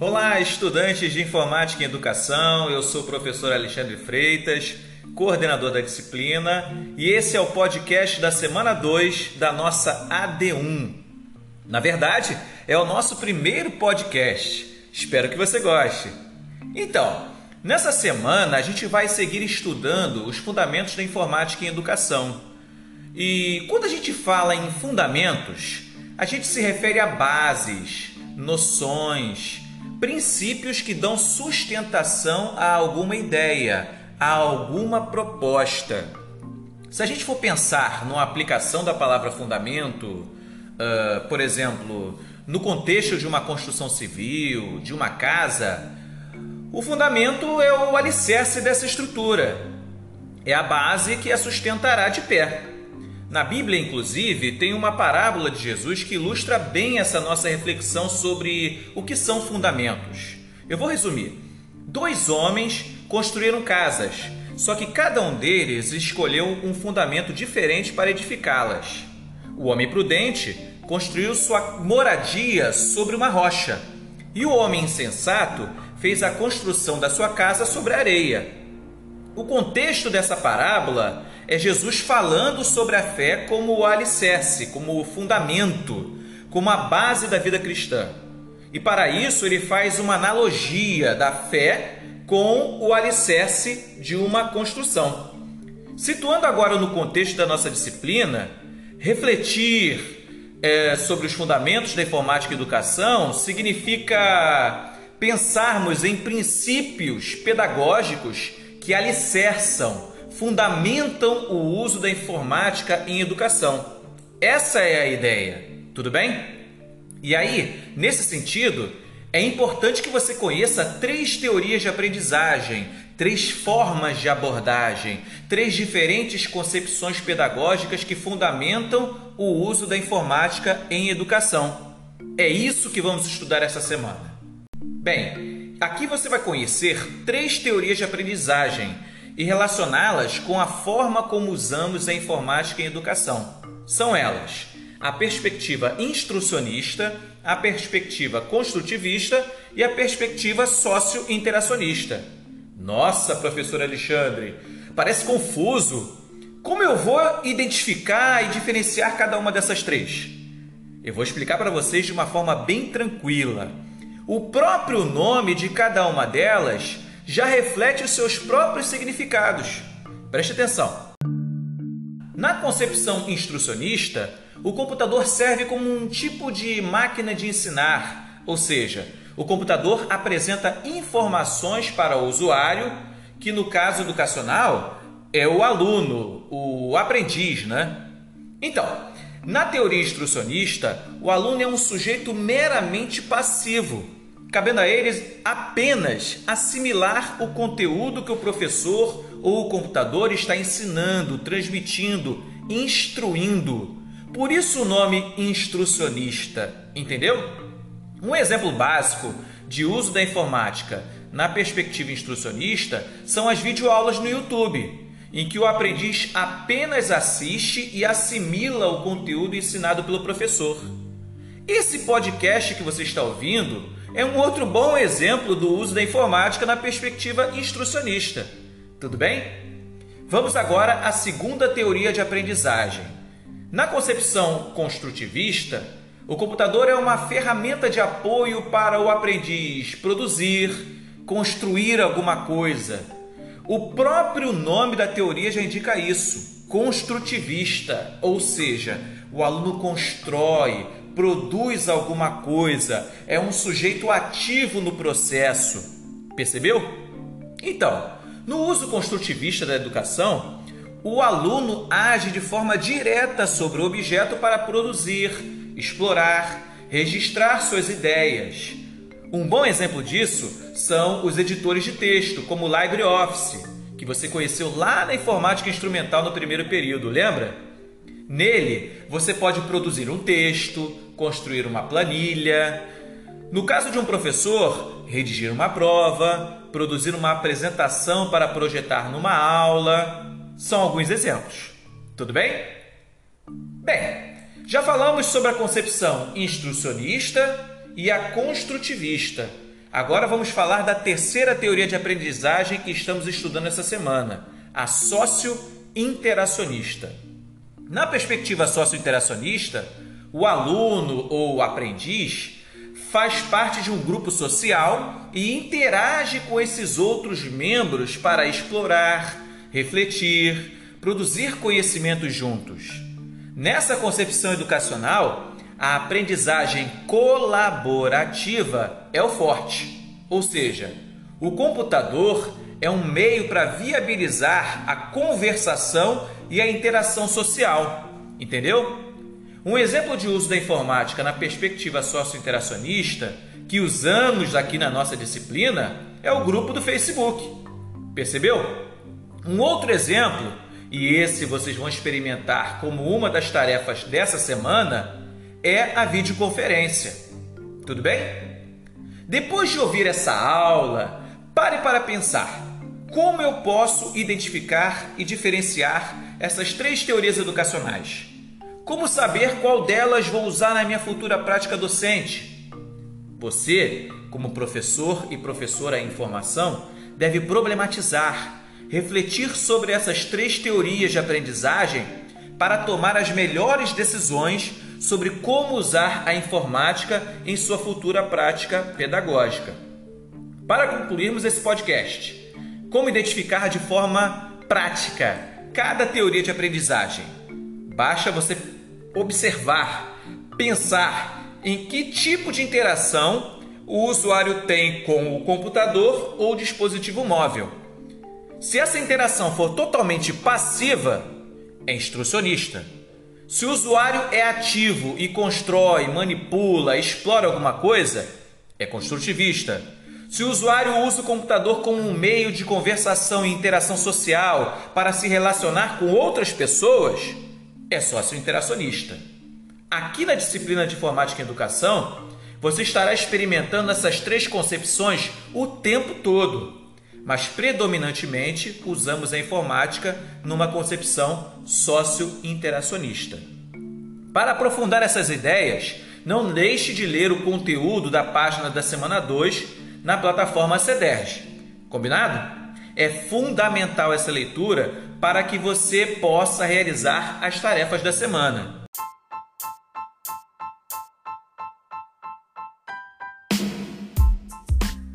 Olá, estudantes de Informática e Educação. Eu sou o professor Alexandre Freitas, coordenador da disciplina, e esse é o podcast da semana 2 da nossa AD1. Na verdade, é o nosso primeiro podcast. Espero que você goste. Então, nessa semana a gente vai seguir estudando os fundamentos da informática em educação. E quando a gente fala em fundamentos, a gente se refere a bases, noções, princípios que dão sustentação a alguma ideia, a alguma proposta. Se a gente for pensar numa aplicação da palavra fundamento, uh, por exemplo, no contexto de uma construção civil, de uma casa, o fundamento é o alicerce dessa estrutura, é a base que a sustentará de pé. Na Bíblia, inclusive, tem uma parábola de Jesus que ilustra bem essa nossa reflexão sobre o que são fundamentos. Eu vou resumir. Dois homens construíram casas, só que cada um deles escolheu um fundamento diferente para edificá-las. O homem prudente construiu sua moradia sobre uma rocha, e o homem insensato fez a construção da sua casa sobre areia. O contexto dessa parábola é Jesus falando sobre a fé como o alicerce, como o fundamento, como a base da vida cristã. E para isso ele faz uma analogia da fé com o alicerce de uma construção. Situando agora no contexto da nossa disciplina, refletir é, sobre os fundamentos da informática e educação significa pensarmos em princípios pedagógicos que alicerçam fundamentam o uso da informática em educação. Essa é a ideia, tudo bem? E aí, nesse sentido, é importante que você conheça três teorias de aprendizagem, três formas de abordagem, três diferentes concepções pedagógicas que fundamentam o uso da informática em educação. É isso que vamos estudar essa semana. Bem, aqui você vai conhecer três teorias de aprendizagem e relacioná-las com a forma como usamos a informática em educação. São elas a perspectiva instrucionista, a perspectiva construtivista e a perspectiva socio-interacionista. Nossa, professor Alexandre, parece confuso. Como eu vou identificar e diferenciar cada uma dessas três? Eu vou explicar para vocês de uma forma bem tranquila. O próprio nome de cada uma delas já reflete os seus próprios significados. Preste atenção. Na concepção instrucionista, o computador serve como um tipo de máquina de ensinar, ou seja, o computador apresenta informações para o usuário, que no caso educacional é o aluno, o aprendiz, né? Então, na teoria instrucionista, o aluno é um sujeito meramente passivo cabendo a eles apenas assimilar o conteúdo que o professor ou o computador está ensinando, transmitindo, instruindo. Por isso o nome instrucionista, entendeu? Um exemplo básico de uso da informática na perspectiva instrucionista são as videoaulas no YouTube, em que o aprendiz apenas assiste e assimila o conteúdo ensinado pelo professor. Esse podcast que você está ouvindo é um outro bom exemplo do uso da informática na perspectiva instrucionista. Tudo bem? Vamos agora à segunda teoria de aprendizagem. Na concepção construtivista, o computador é uma ferramenta de apoio para o aprendiz produzir, construir alguma coisa. O próprio nome da teoria já indica isso: construtivista, ou seja, o aluno constrói, produz alguma coisa, é um sujeito ativo no processo. Percebeu? Então, no uso construtivista da educação, o aluno age de forma direta sobre o objeto para produzir, explorar, registrar suas ideias. Um bom exemplo disso são os editores de texto, como o LibreOffice, que você conheceu lá na informática instrumental no primeiro período, lembra? Nele, você pode produzir um texto, construir uma planilha. No caso de um professor, redigir uma prova, produzir uma apresentação para projetar numa aula. São alguns exemplos. Tudo bem? Bem, Já falamos sobre a concepção instrucionista e a construtivista. Agora vamos falar da terceira teoria de aprendizagem que estamos estudando essa semana, a socio-interacionista. Na perspectiva socio-interacionista, o aluno ou aprendiz faz parte de um grupo social e interage com esses outros membros para explorar, refletir, produzir conhecimentos juntos. Nessa concepção educacional, a aprendizagem colaborativa é o forte, ou seja, o computador é um meio para viabilizar a conversação e a interação social, entendeu? Um exemplo de uso da informática na perspectiva socio-interacionista que usamos aqui na nossa disciplina é o grupo do Facebook. Percebeu? Um outro exemplo, e esse vocês vão experimentar como uma das tarefas dessa semana, é a videoconferência. Tudo bem? Depois de ouvir essa aula, pare para pensar: como eu posso identificar e diferenciar essas três teorias educacionais? Como saber qual delas vou usar na minha futura prática docente? Você, como professor e professora em formação, deve problematizar, refletir sobre essas três teorias de aprendizagem para tomar as melhores decisões sobre como usar a informática em sua futura prática pedagógica. Para concluirmos esse podcast, como identificar de forma prática cada teoria de aprendizagem? Basta você observar, pensar em que tipo de interação o usuário tem com o computador ou dispositivo móvel. Se essa interação for totalmente passiva, é instrucionista. Se o usuário é ativo e constrói, manipula, explora alguma coisa, é construtivista. Se o usuário usa o computador como um meio de conversação e interação social para se relacionar com outras pessoas, é sócio-interacionista. Aqui na disciplina de Informática e Educação, você estará experimentando essas três concepções o tempo todo, mas predominantemente usamos a informática numa concepção sócio-interacionista. Para aprofundar essas ideias, não deixe de ler o conteúdo da página da semana 2 na plataforma CEDERJ. Combinado? É fundamental essa leitura para que você possa realizar as tarefas da semana.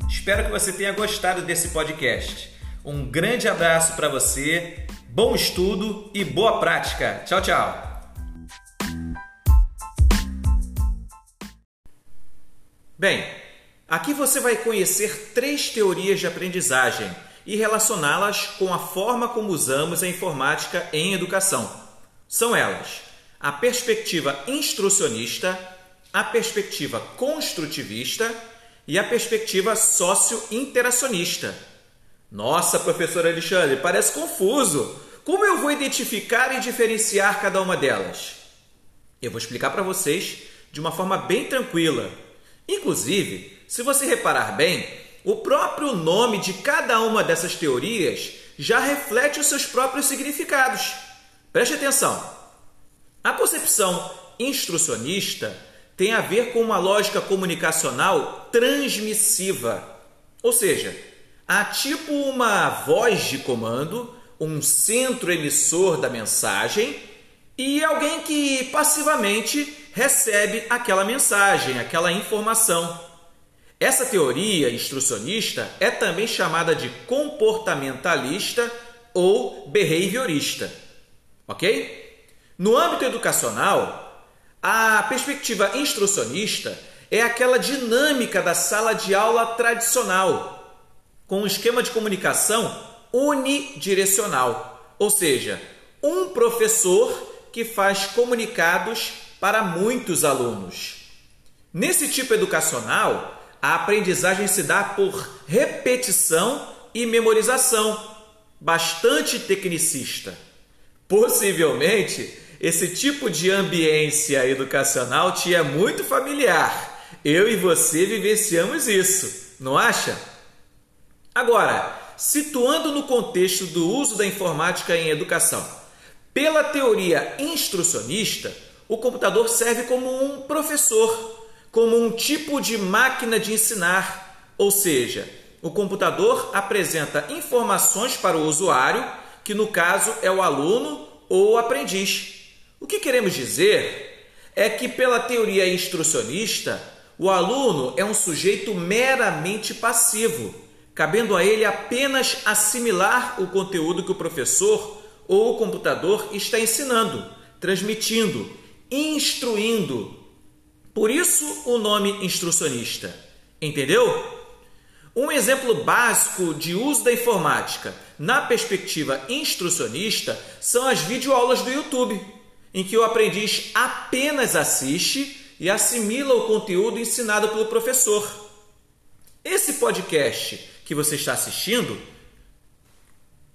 Espero que você tenha gostado desse podcast. Um grande abraço para você, bom estudo e boa prática. Tchau, tchau. Bem, aqui você vai conhecer três teorias de aprendizagem e relacioná-las com a forma como usamos a informática em educação. São elas: a perspectiva instrucionista, a perspectiva construtivista e a perspectiva socio-interacionista. Nossa, professor Alexandre, parece confuso. Como eu vou identificar e diferenciar cada uma delas? Eu vou explicar para vocês de uma forma bem tranquila. Inclusive, se você reparar bem, o próprio nome de cada uma dessas teorias já reflete os seus próprios significados. Preste atenção. A concepção instrucionista tem a ver com uma lógica comunicacional transmissiva, ou seja, há tipo uma voz de comando, um centro emissor da mensagem e alguém que passivamente recebe aquela mensagem, aquela informação. Essa teoria instrucionista é também chamada de comportamentalista ou behaviorista. Ok? No âmbito educacional, a perspectiva instrucionista é aquela dinâmica da sala de aula tradicional, com um esquema de comunicação unidirecional, ou seja, um professor que faz comunicados para muitos alunos. Nesse tipo educacional, a aprendizagem se dá por repetição e memorização, bastante tecnicista. Possivelmente, esse tipo de ambiência educacional te é muito familiar. Eu e você vivenciamos isso, não acha? Agora, situando no contexto do uso da informática em educação, pela teoria instrucionista, o computador serve como um professor, como um tipo de máquina de ensinar, ou seja, o computador apresenta informações para o usuário, que no caso é o aluno ou o aprendiz. O que queremos dizer é que, pela teoria instrucionista, o aluno é um sujeito meramente passivo, cabendo a ele apenas assimilar o conteúdo que o professor ou o computador está ensinando, transmitindo, instruindo. Por isso o nome instrucionista. Entendeu? Um exemplo básico de uso da informática na perspectiva instrucionista são as videoaulas do YouTube, em que o aprendiz apenas assiste e assimila o conteúdo ensinado pelo professor. Esse podcast que você está assistindo,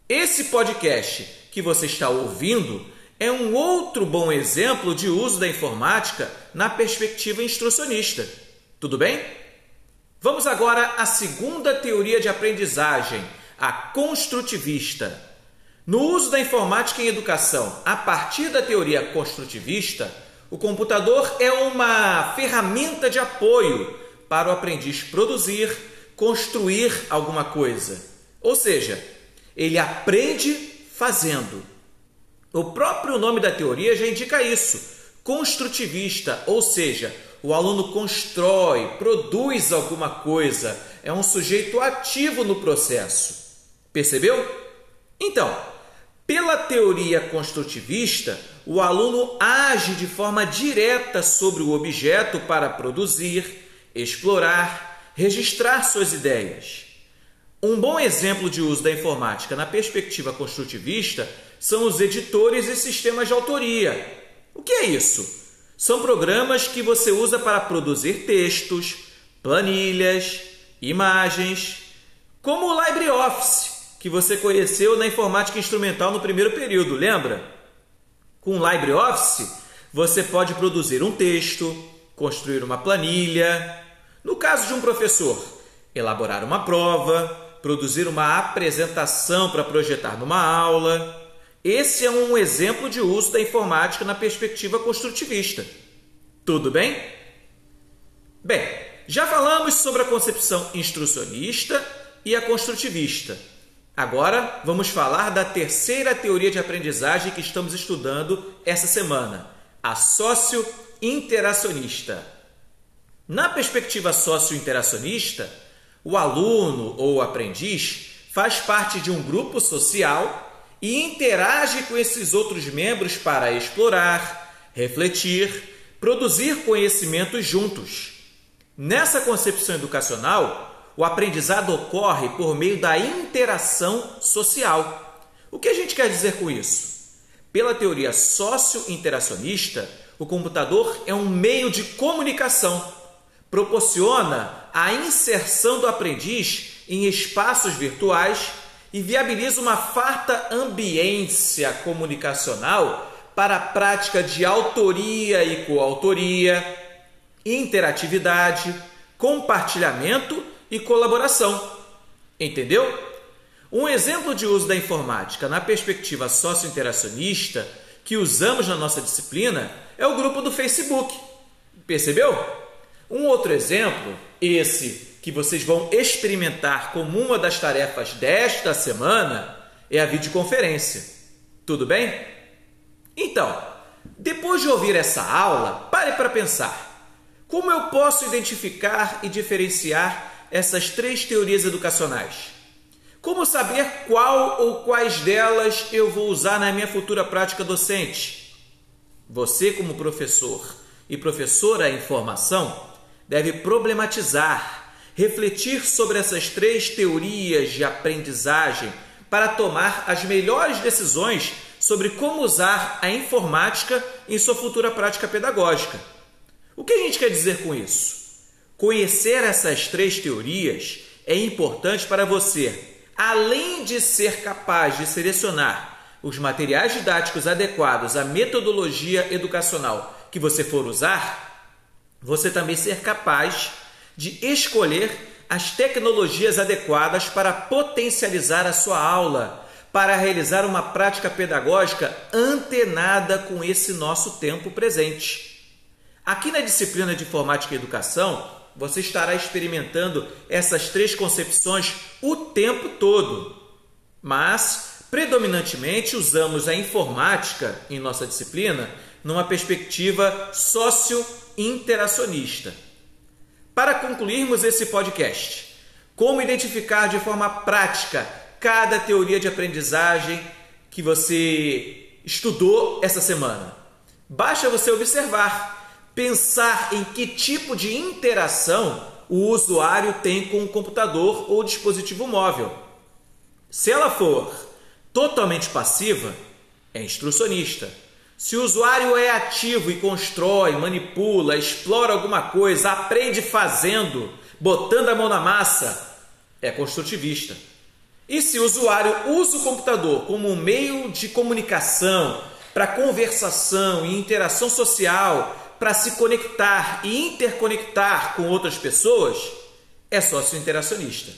esse podcast que você está ouvindo, é um outro bom exemplo de uso da informática na perspectiva instrucionista. Tudo bem? Vamos agora à segunda teoria de aprendizagem, a construtivista. No uso da informática em educação, a partir da teoria construtivista, o computador é uma ferramenta de apoio para o aprendiz produzir, construir alguma coisa. Ou seja, ele aprende fazendo. O próprio nome da teoria já indica isso: construtivista, ou seja, o aluno constrói, produz alguma coisa, é um sujeito ativo no processo. Percebeu? Então, pela teoria construtivista, o aluno age de forma direta sobre o objeto para produzir, explorar, registrar suas ideias. Um bom exemplo de uso da informática na perspectiva construtivista são os editores e sistemas de autoria. O que é isso? São programas que você usa para produzir textos, planilhas, imagens, como o LibreOffice, que você conheceu na informática instrumental no primeiro período, lembra? Com o LibreOffice, você pode produzir um texto, construir uma planilha, no caso de um professor, elaborar uma prova, produzir uma apresentação para projetar numa aula. Esse é um exemplo de uso da informática na perspectiva construtivista. Tudo bem? Bem, já falamos sobre a concepção instrucionista e a construtivista. Agora vamos falar da terceira teoria de aprendizagem que estamos estudando essa semana, a socio-interacionista. Na perspectiva socio-interacionista, o aluno ou aprendiz faz parte de um grupo social e interage com esses outros membros para explorar, refletir, produzir conhecimentos juntos. Nessa concepção educacional, o aprendizado ocorre por meio da interação social. O que a gente quer dizer com isso? Pela teoria socio-interacionista, o computador é um meio de comunicação, proporciona a inserção do aprendiz em espaços virtuais e viabiliza uma farta ambiência comunicacional para a prática de autoria e coautoria, interatividade, compartilhamento e colaboração. Entendeu? Um exemplo de uso da informática na perspectiva socio-interacionista que usamos na nossa disciplina é o grupo do Facebook. Percebeu? Um outro exemplo, esse que vocês vão experimentar como uma das tarefas desta semana, é a videoconferência. Tudo bem? Então, depois de ouvir essa aula, pare para pensar. Como eu posso identificar e diferenciar essas três teorias educacionais? Como saber qual ou quais delas eu vou usar na minha futura prática docente? Você, como professor e professora em formação, deve problematizar, refletir sobre essas três teorias de aprendizagem para tomar as melhores decisões sobre como usar a informática em sua futura prática pedagógica. O que a gente quer dizer com isso? Conhecer essas três teorias é importante para você, além de ser capaz de selecionar os materiais didáticos adequados à metodologia educacional que você for usar, você também ser capaz de escolher as tecnologias adequadas para potencializar a sua aula, para realizar uma prática pedagógica antenada com esse nosso tempo presente. Aqui na disciplina de Informática e Educação, você estará experimentando essas três concepções o tempo todo. Mas, predominantemente, usamos a informática em nossa disciplina numa perspectiva socio-interacionista. Para concluirmos esse podcast, como identificar de forma prática cada teoria de aprendizagem que você estudou essa semana? Basta você observar, pensar em que tipo de interação o usuário tem com o computador ou dispositivo móvel. Se ela for totalmente passiva, é instrucionista. Se o usuário é ativo e constrói, manipula, explora alguma coisa, aprende fazendo, botando a mão na massa, é construtivista. E se o usuário usa o computador como um meio de comunicação, para conversação e interação social, para se conectar e interconectar com outras pessoas, é sócio interacionista.